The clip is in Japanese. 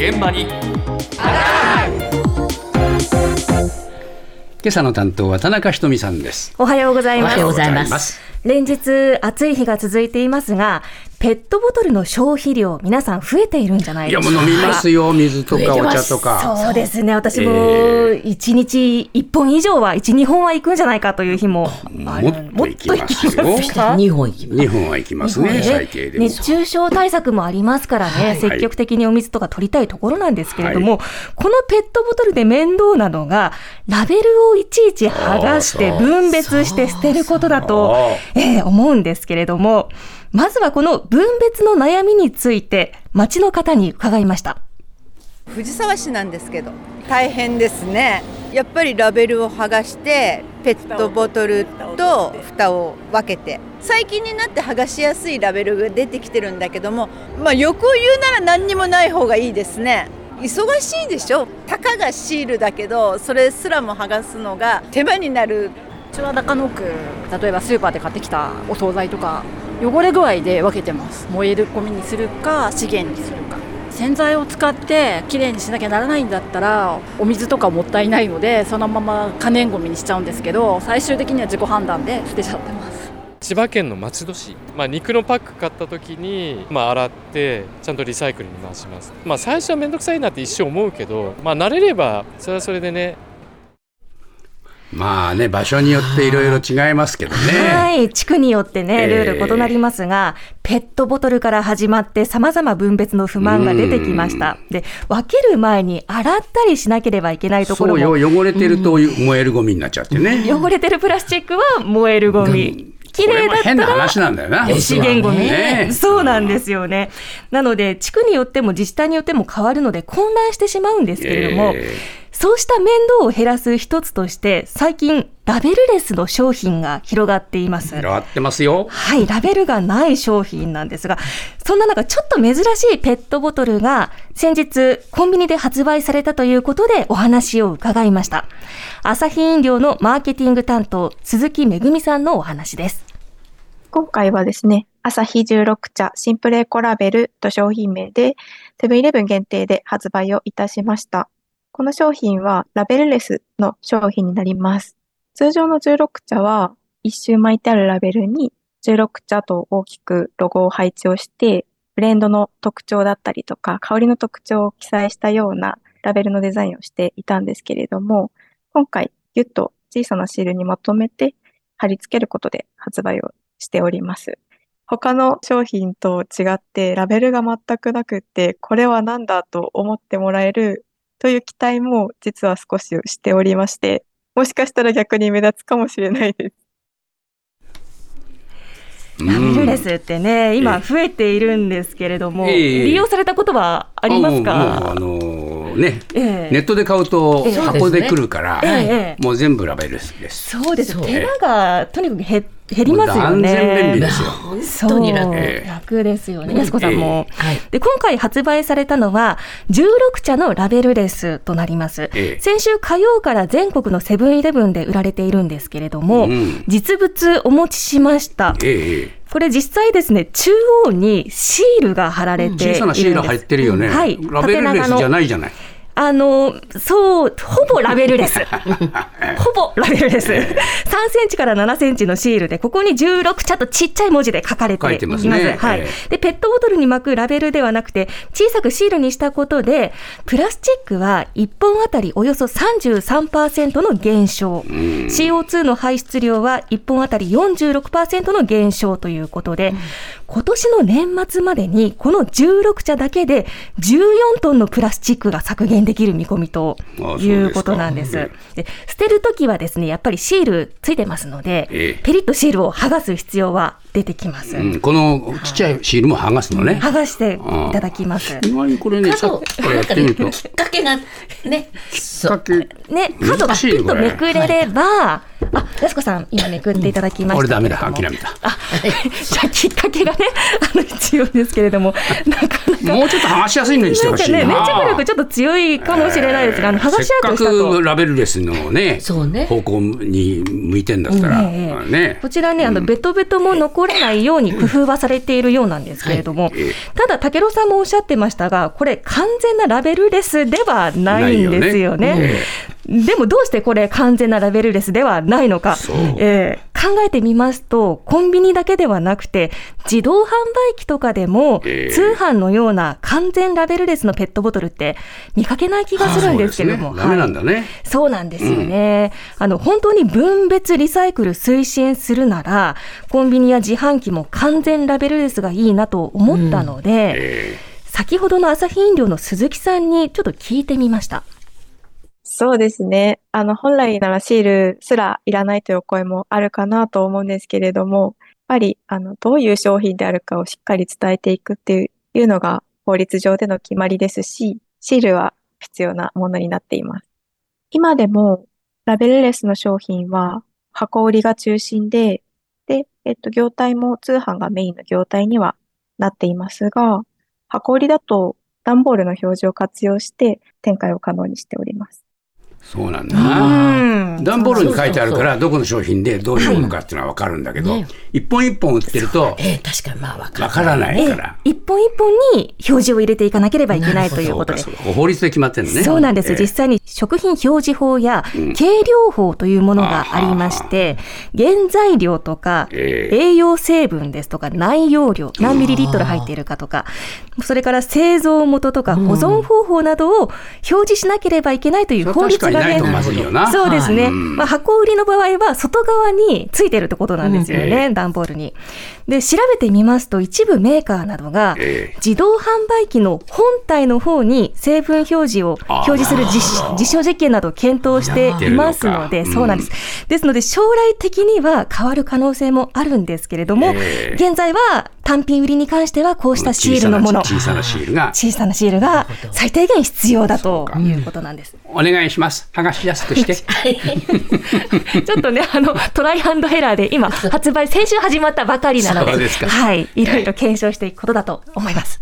現場に今朝の担当は田中ひとみさんです。おはようございます。連日暑い日が続いていますが、ペットボトルの消費量、皆さん増えているんじゃないいやですか？もう飲みますよ、水とかお茶とか。そうですね。私えも1日1本以上は、1、2本は行くんじゃないかという日もある。もっと行きますよもっと行きますか二本行きます。二本は行きますね、ね最低でも。熱中症対策もありますからね、積極的にお水とか取りたいところなんですけれども、このペットボトルで面倒なのが、ラベルをいちいち剥がして分別して捨てることだとそう、えー思うんですけれども、まずはこの分別の悩みについて、町の方に伺いました。藤沢市なんですけど大変ですね。やっぱりラベルを剥がしてペットボトルと蓋を分けて最近になって剥がしやすいラベルが出てきてるんだけどもまあ欲を言うなら何にもない方がいいですね。忙しいでしょ？たかがシールだけどそれすらも剥がすのが手間になるうちは中野区例えばスーパーで買ってきたお惣菜とか汚れ具合で分けてます。燃えるゴミにするか資源にするか。洗剤を使ってきれいにしなきゃならないんだったらお水とかもったいないのでそのまま可燃ごみにしちゃうんですけど最終的には自己判断で捨てちゃってます。千葉県の松戸市、まあ、肉のパック買った時に、まあ、洗ってちゃんとリサイクルに回します、まあ、最初は面倒くさいなって一瞬思うけど、まあ、慣れればそれはそれでねまあね、場所によっていろいろ違いますけどね。はい。地区によってね、えールール異なりますが、ペットボトルから始まって様々分別の不満が出てきました。で、分ける前に洗ったりしなければいけないところも、そうよ、汚れてると燃えるゴミになっちゃってね。汚れてるプラスチックは燃えるゴミ。綺麗だ変なら話なんだよな。資源ゴミ、ねそうなんですよね。なので、地区によっても自治体によっても変わるので混乱してしまうんですけれども、えそうした面倒を減らす一つとして、最近、ラベルレスの商品が広がっています。広がってますよ。はい、ラベルがない商品なんですが、そんな中、ちょっと珍しいペットボトルが、先日、コンビニで発売されたということで、お話を伺いました。アサヒ飲料のマーケティング担当、鈴木めぐみさんのお話です。今回はですね、朝日16茶シンプルエコラベルと商品名で、セブンイレブン限定で発売をいたしました。この商品はラベルレスの商品になります。通常の16茶は一周巻いてあるラベルに16茶と大きくロゴを配置をして、ブレンドの特徴だったりとか、香りの特徴を記載したようなラベルのデザインをしていたんですけれども、今回ギュッと小さなシールにまとめて貼り付けることで発売をしております。他の商品と違ってラベルが全くなくって、これは何だと思ってもらえるという期待も実は少ししておりまして、もしかしたら逆に目立つかもしれないです。ラベルレスってね、今増えているんですけれども、ええ。利用されたことはありますか？あのね、ええ。ネットで買うとええ。箱で来るから、ええええ。もう全部ラベルです。そうです。手間がとにかく減減りますよ断然便利ねで。すよ。本そう当に楽。ええ楽ですよね。安子さんも。はい。で今回発売されたのは16茶のラベルレスとなります、ええ先週火曜から全国のセブンイレブンで売られているんですけれども、うん実物お持ちしましたええええこれ実際ですね中央にシールが貼られているんです小さなシール入ってるよね。はいラベルレスじゃないじゃない。あの、そう、ほぼラベルです。ほぼラベルです。3センチから7センチのシールで、ここに16茶とちっちゃい文字で書かれています。書いてますねはいえで、ペットボトルに巻くラベルではなくて、小さくシールにしたことで、プラスチックは1本あたりおよそ33%の減少。CO2 の排出量は1本あたり46%の減少ということで、今年の年末までにこの16茶だけで14トンのプラスチックが削減できる見込みということなんです。で捨てるときはですね、やっぱりシールついてますので、ええペリッとシールを剥がす必要は出てきます。うんこのちっちゃいシールも剥がすのね。剥がしていただきます。意外にこれね、さっ角、きからやってみると、きっかけがね、そう。ね、角がピッとめくれれば、あ、安子さん、今めくっていただきました、俺ダメだ、諦めた。あ、じゃあきっかけがね、あの必要ですけれども、なかなか。もうちょっと剥がしやすいのにしてほしいな。なんかね、粘着力ちょっと強いかもしれないですが、あの剥がしやすくしたせっかとく。ラベルレスのね、そうね。方向に向いてんだったら、ええ。ね。こちらね、あの、ベトベトも残らないように工夫はされているようなんですけれども、ただ、武郎さんもおっしゃってましたが、これ、完全なラベルレスではないんですよね。でも、どうしてこれ、完全なラベルレスではないのか、えー考えてみますと、コンビニだけではなくて、自動販売機とかでも、ええ通販のような完全ラベルレスのペットボトルって見かけない気がするんですけれども。そうですね。ダメなんだね。そうなんですよね、あの本当に分別リサイクル推進するなら、コンビニや自販機も完全ラベルレスがいいなと思ったので、え先ほどのアサヒ飲料の鈴木さんにちょっと聞いてみました。そうですね。あの、本来ならシールすらいらないという声もあるかなと思うんですけれども、やっぱり、あの、どういう商品であるかをしっかり伝えていくっていうのが法律上での決まりですし、シールは必要なものになっています。今でも、ラベルレスの商品は箱売りが中心で、で、えっと、業態も通販がメインの業態にはなっていますが、箱売りだと段ボールの表示を活用して展開を可能にしております。そうなんだうな。ん。段ボールに書いてあるから、どこの商品でどういうものかっていうのは分かるんだけどね、一本一本売ってると、ええ確かにまあ分か分からないえから。一本一本に表示を入れていかなければいけないということで。法律で決まってるのね。そうなんです。ええ実際に食品表示法や計量法というものがありまして、原材料とかええ栄養成分ですとか内容量、何ミリリットル入っているかとか、それから製造元とか保存方法などを表示しなければいけないという法律ないとまずいよな。そうですね。はいまあ、箱売りの場合は外側についてるってことなんですようんね、段ボールに。で、調べてみますと、一部メーカーなどがええ。自動販売機の本体の方に成分表示を表示する実実証実験などを検討していますので、そうなんです。ですので、将来的には変わる可能性もあるんですけれども、ええ。現在は単品売りに関してはこうしたシールのもの。小さな小さなシールが。小さなシールが最低限必要だということなんです。お願いします。剥がしやすくして。ちょっとね、あの、トライアンドエラーで今、発売、先週始まったばかりなのはい、いろいろ検証していくことだと思います。